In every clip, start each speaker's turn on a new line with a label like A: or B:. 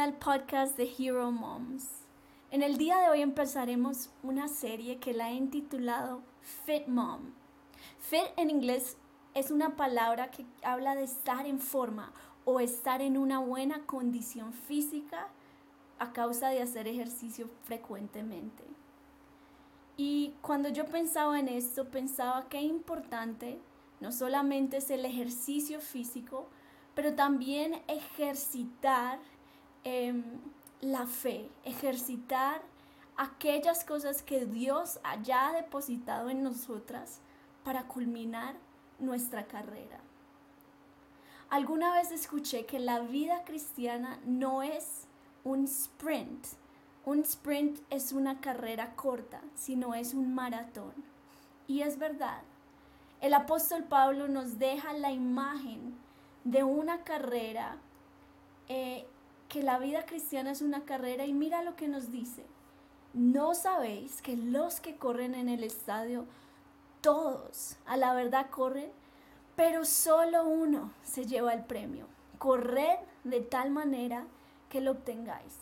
A: al podcast de Hero Moms. En el día de hoy empezaremos una serie que la he intitulado Fit Mom. Fit en inglés es una palabra que habla de estar en forma o estar en una buena condición física a causa de hacer ejercicio frecuentemente. Y cuando yo pensaba en esto, pensaba que importante no solamente es el ejercicio físico, pero también ejercitar em, la fe, ejercitar aquellas cosas que Dios haya depositado en nosotras para culminar nuestra carrera. Alguna vez escuché que la vida cristiana no es un sprint. Un sprint es una carrera corta, sino es un maratón. Y es verdad. El apóstol Pablo nos deja la imagen de una carrera, eh, que la vida cristiana es una carrera y mira lo que nos dice. ¿No sabéis que los que corren en el estadio, todos a la verdad corren, pero solo uno se lleva el premio? Corred de tal manera que lo obtengáis.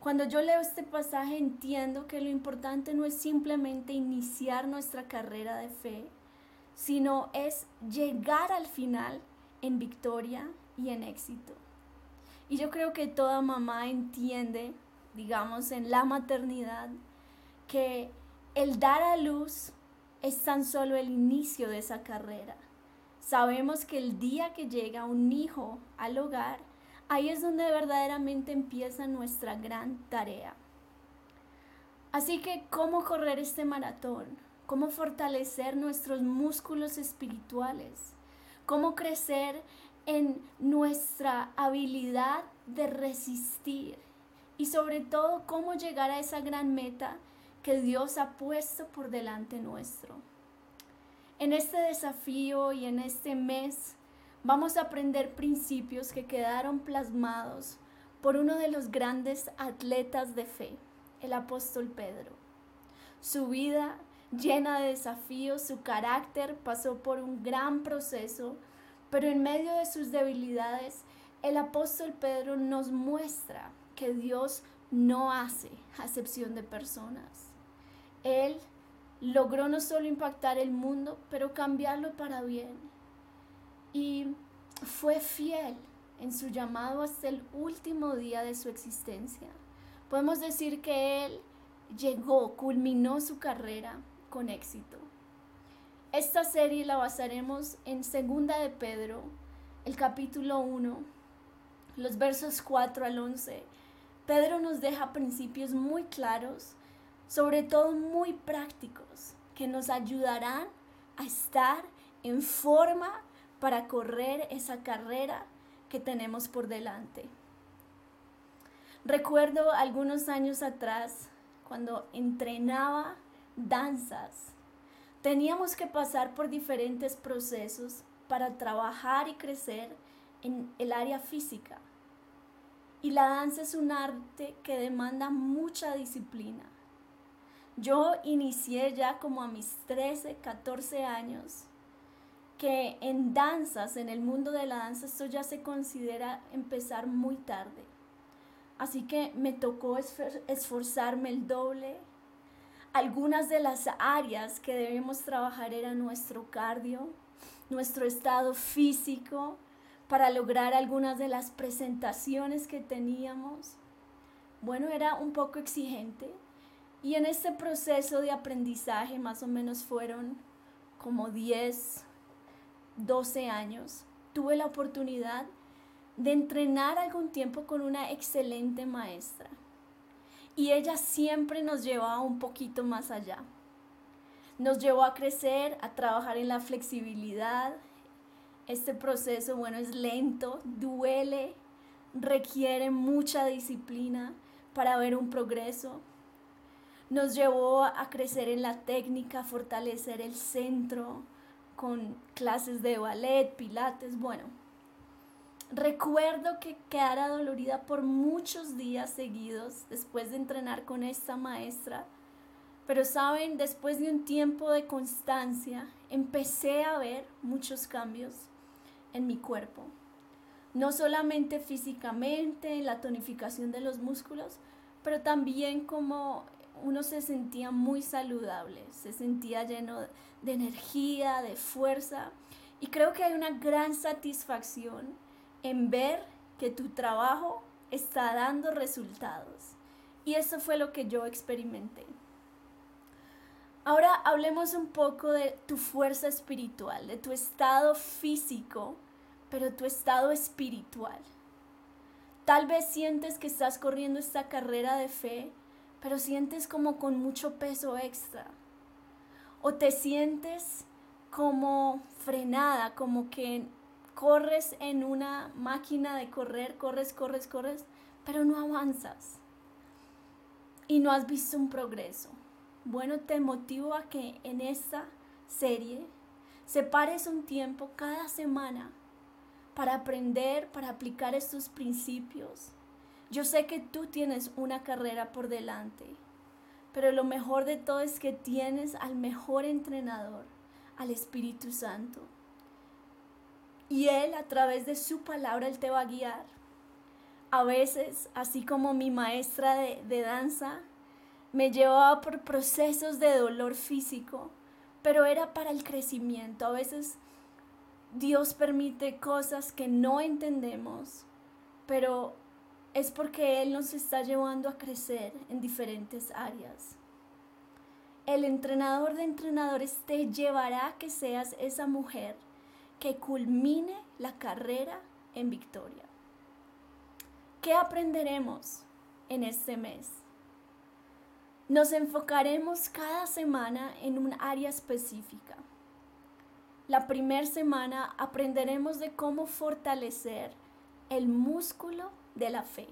A: Cuando yo leo este pasaje entiendo que lo importante no es simplemente iniciar nuestra carrera de fe, sino es llegar al final en victoria y en éxito. Y yo creo que toda mamá entiende, digamos, en la maternidad, que el dar a luz es tan solo el inicio de esa carrera. Sabemos que el día que llega un hijo al hogar, ahí es donde verdaderamente empieza nuestra gran tarea. Así que, ¿cómo correr este maratón? cómo fortalecer nuestros músculos espirituales, cómo crecer en nuestra habilidad de resistir y sobre todo cómo llegar a esa gran meta que Dios ha puesto por delante nuestro. En este desafío y en este mes vamos a aprender principios que quedaron plasmados por uno de los grandes atletas de fe, el apóstol Pedro. Su vida llena de desafíos, su carácter pasó por un gran proceso, pero en medio de sus debilidades, el apóstol Pedro nos muestra que Dios no hace acepción de personas. Él logró no solo impactar el mundo, pero cambiarlo para bien. Y fue fiel en su llamado hasta el último día de su existencia. Podemos decir que él llegó, culminó su carrera con éxito. Esta serie la basaremos en Segunda de Pedro, el capítulo 1, los versos 4 al 11. Pedro nos deja principios muy claros, sobre todo muy prácticos, que nos ayudarán a estar en forma para correr esa carrera que tenemos por delante. Recuerdo algunos años atrás, cuando entrenaba danzas. Teníamos que pasar por diferentes procesos para trabajar y crecer en el área física. Y la danza es un arte que demanda mucha disciplina. Yo inicié ya como a mis 13, 14 años, que en danzas, en el mundo de la danza, esto ya se considera empezar muy tarde. Así que me tocó esforzarme el doble, algunas de las áreas que debemos trabajar eran nuestro cardio, nuestro estado físico, para lograr algunas de las presentaciones que teníamos. Bueno, era un poco exigente y en este proceso de aprendizaje más o menos fueron como 10, 12 años. Tuve la oportunidad de entrenar algún tiempo con una excelente maestra y ella siempre nos llevaba un poquito más allá. Nos llevó a crecer, a trabajar en la flexibilidad. Este proceso, bueno, es lento, duele, requiere mucha disciplina para ver un progreso. Nos llevó a crecer en la técnica, a fortalecer el centro con clases de ballet, pilates, bueno, Recuerdo que quedara dolorida por muchos días seguidos después de entrenar con esta maestra, pero saben, después de un tiempo de constancia, empecé a ver muchos cambios en mi cuerpo. no solamente físicamente, la tonificación de los músculos, pero también como uno se sentía muy saludable, se sentía lleno de energía, de fuerza. Y creo que hay una gran satisfacción en ver que tu trabajo está dando resultados. Y eso fue lo que yo experimenté. Ahora hablemos un poco de tu fuerza espiritual, de tu estado físico, pero tu estado espiritual. Tal vez sientes que estás corriendo esta carrera de fe, pero sientes como con mucho peso extra. O te sientes como frenada, como que corres en una máquina de correr, corres, corres, corres, pero no avanzas. Y no has visto un progreso. Bueno, te motivo a que en esta serie separes un tiempo cada semana para aprender, para aplicar estos principios. Yo sé que tú tienes una carrera por delante, pero lo mejor de todo es que tienes al mejor entrenador, al Espíritu Santo. Y Él a través de su palabra, Él te va a guiar. A veces, así como mi maestra de, de danza, me llevaba por procesos de dolor físico, pero era para el crecimiento. A veces Dios permite cosas que no entendemos, pero es porque Él nos está llevando a crecer en diferentes áreas. El entrenador de entrenadores te llevará a que seas esa mujer que culmine la carrera en victoria. ¿Qué aprenderemos en este mes? Nos enfocaremos cada semana en un área específica. La primera semana aprenderemos de cómo fortalecer el músculo de la fe,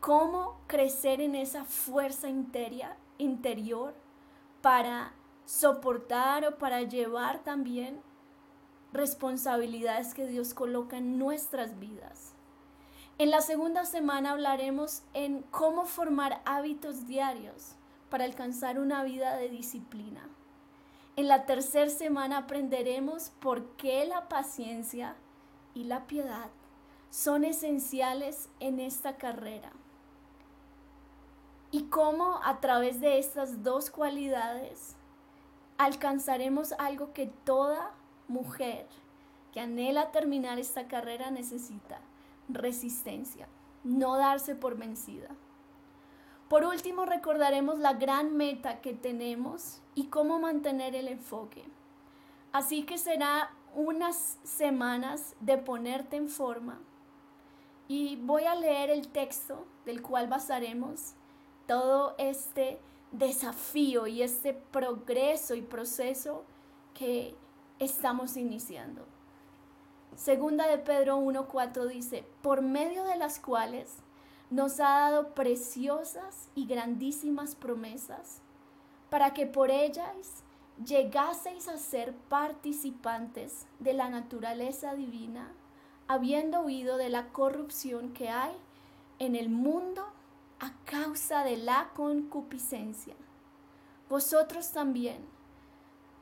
A: cómo crecer en esa fuerza interior para soportar o para llevar también responsabilidades que Dios coloca en nuestras vidas. En la segunda semana hablaremos en cómo formar hábitos diarios para alcanzar una vida de disciplina. En la tercera semana aprenderemos por qué la paciencia y la piedad son esenciales en esta carrera y cómo a través de estas dos cualidades alcanzaremos algo que toda mujer que anhela terminar esta carrera necesita, resistencia, no darse por vencida. Por último, recordaremos la gran meta que tenemos y cómo mantener el enfoque. Así que será unas semanas de ponerte en forma. Y voy a leer el texto del cual basaremos todo este desafío y este progreso y proceso que estamos iniciando. Segunda de Pedro 1.4 dice, por medio de las cuales nos ha dado preciosas y grandísimas promesas, para que por ellas llegaseis a ser participantes de la naturaleza divina, habiendo huido de la corrupción que hay en el mundo a causa de la concupiscencia. Vosotros también,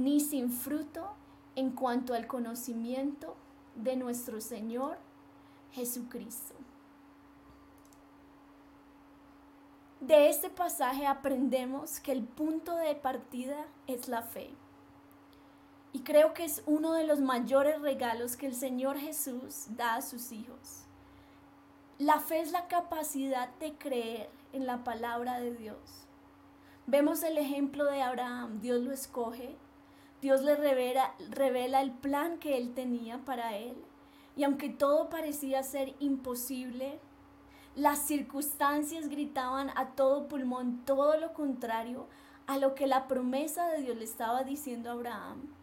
A: ni sin fruto en cuanto al conocimiento de nuestro Señor Jesucristo. De este pasaje aprendemos que el punto de partida es la fe. Y creo que es uno de los mayores regalos que el Señor Jesús da a sus hijos. La fe es la capacidad de creer en la palabra de Dios. Vemos el ejemplo de Abraham. Dios lo escoge, Dios le revela, revela el plan que él tenía para él. Y aunque todo parecía ser imposible, las circunstancias gritaban a todo pulmón todo lo contrario a lo que la promesa de Dios le estaba diciendo a Abraham.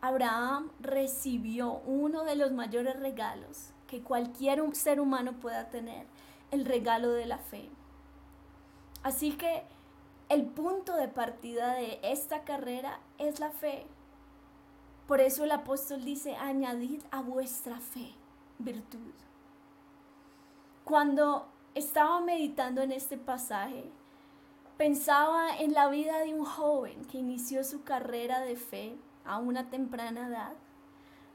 A: Abraham recibió uno de los mayores regalos que cualquier ser humano pueda tener, el regalo de la fe. Así que el punto de partida de esta carrera es la fe. Por eso el apóstol dice, añadid a vuestra fe virtud. Cuando estaba meditando en este pasaje, pensaba en la vida de un joven que inició su carrera de fe a una temprana edad.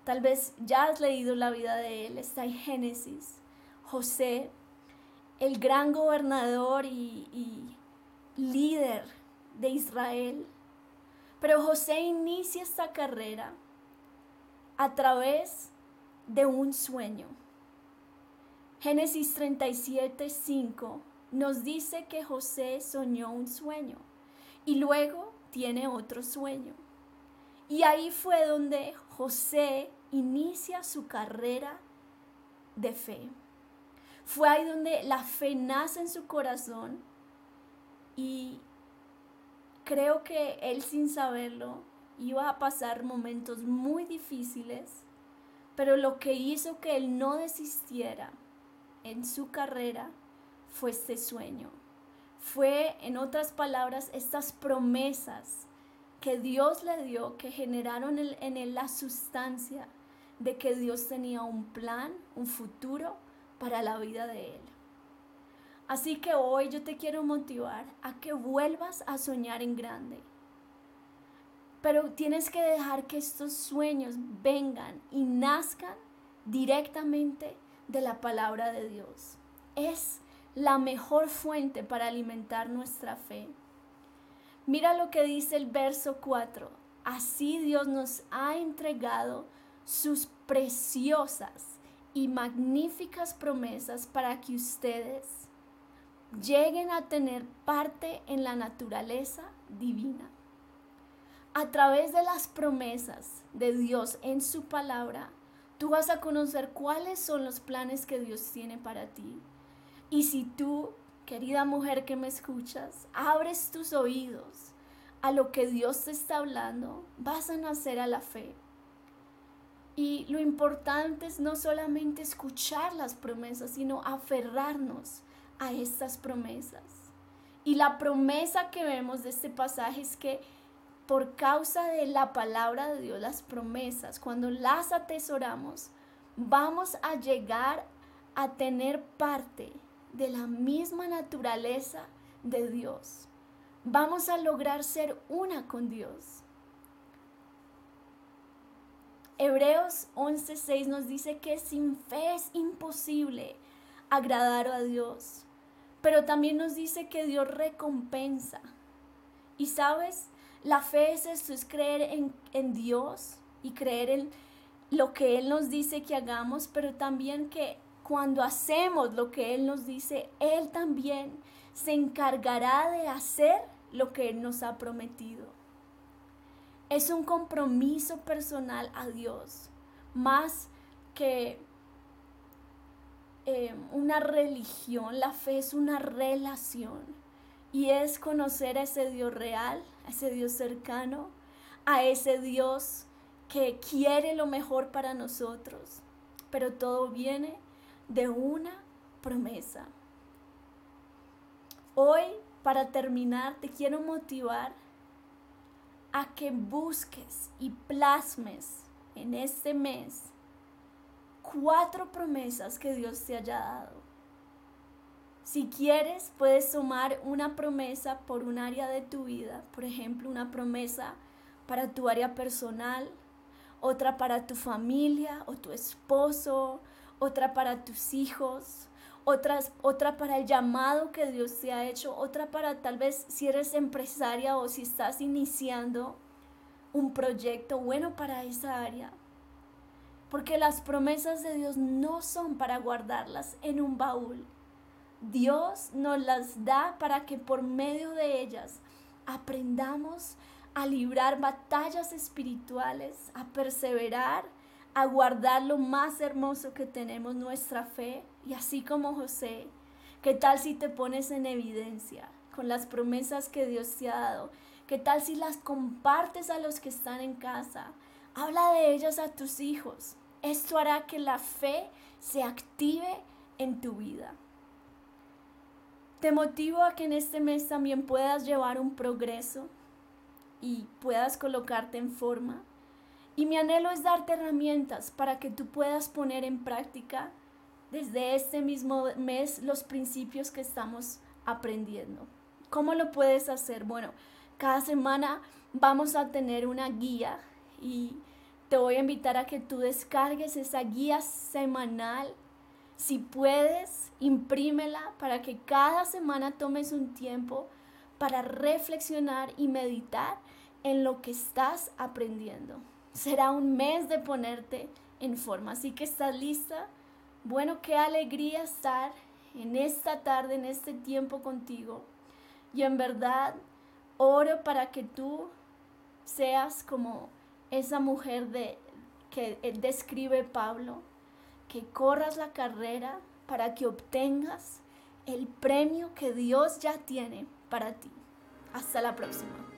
A: Tal vez ya has leído la vida de él, está en Génesis. José, el gran gobernador y, y líder de Israel. Pero José inicia esta carrera a través de un sueño. Génesis 37, 5 nos dice que José soñó un sueño y luego tiene otro sueño. Y ahí fue donde José inicia su carrera de fe. Fue ahí donde la fe nace en su corazón y creo que él sin saberlo iba a pasar momentos muy difíciles, pero lo que hizo que él no desistiera en su carrera fue este sueño. Fue, en otras palabras, estas promesas que Dios le dio que generaron en él la sustancia de que Dios tenía un plan, un futuro para la vida de él. Así que hoy yo te quiero motivar a que vuelvas a soñar en grande. Pero tienes que dejar que estos sueños vengan y nazcan directamente de la palabra de Dios. Es la mejor fuente para alimentar nuestra fe. Mira lo que dice el verso 4. Así Dios nos ha entregado sus preciosas y magníficas promesas para que ustedes lleguen a tener parte en la naturaleza divina. A través de las promesas de Dios en su palabra, tú vas a conocer cuáles son los planes que Dios tiene para ti y si tú, querida mujer que me escuchas, abres tus oídos a lo que Dios te está hablando, vas a nacer a la fe. Y lo importante es no solamente escuchar las promesas, sino aferrarnos a estas promesas. Y la promesa que vemos de este pasaje es que por causa de la palabra de Dios, las promesas, cuando las atesoramos, vamos a llegar a tener parte de la misma naturaleza de Dios. Vamos a lograr ser una con Dios. Hebreos 11:6 nos dice que sin fe es imposible agradar a Dios, pero también nos dice que Dios recompensa. Y sabes, la fe es esto, es creer en, en Dios y creer en lo que Él nos dice que hagamos, pero también que cuando hacemos lo que Él nos dice, Él también se encargará de hacer lo que Él nos ha prometido. Es un compromiso personal a Dios, más que eh, una religión. La fe es una relación y es conocer a ese Dios real, a ese Dios cercano, a ese Dios que quiere lo mejor para nosotros. Pero todo viene de una promesa. Hoy, para terminar, te quiero motivar a que busques y plasmes en este mes cuatro promesas que Dios te haya dado. Si quieres, puedes tomar una promesa por un área de tu vida, por ejemplo, una promesa para tu área personal, otra para tu familia o tu esposo otra para tus hijos, otras, otra para el llamado que Dios te ha hecho, otra para tal vez si eres empresaria o si estás iniciando un proyecto bueno para esa área. Porque las promesas de Dios no son para guardarlas en un baúl. Dios nos las da para que por medio de ellas aprendamos a librar batallas espirituales, a perseverar a guardar lo más hermoso que tenemos, nuestra fe. Y así como José, ¿qué tal si te pones en evidencia con las promesas que Dios te ha dado? ¿Qué tal si las compartes a los que están en casa, Habla de ellas a tus hijos. Esto hará que la fe se active en tu vida. Te motivo a que en este mes también puedas llevar un progreso y puedas colocarte en forma. Y mi anhelo es darte herramientas para que tú puedas poner en práctica desde este mismo mes los principios que estamos aprendiendo. ¿Cómo lo puedes hacer? Bueno, cada semana vamos a tener una guía y te voy a invitar a que tú descargues esa guía semanal. Si puedes, imprímela para que cada semana tomes un tiempo para reflexionar y meditar en lo que estás aprendiendo. Será un mes de ponerte en forma. Así que estás lista. Bueno, qué alegría estar en esta tarde, en este tiempo contigo. Y en verdad, oro para que tú seas como esa mujer de, que describe Pablo, que corras la carrera para que obtengas el premio que Dios ya tiene para ti. Hasta la próxima.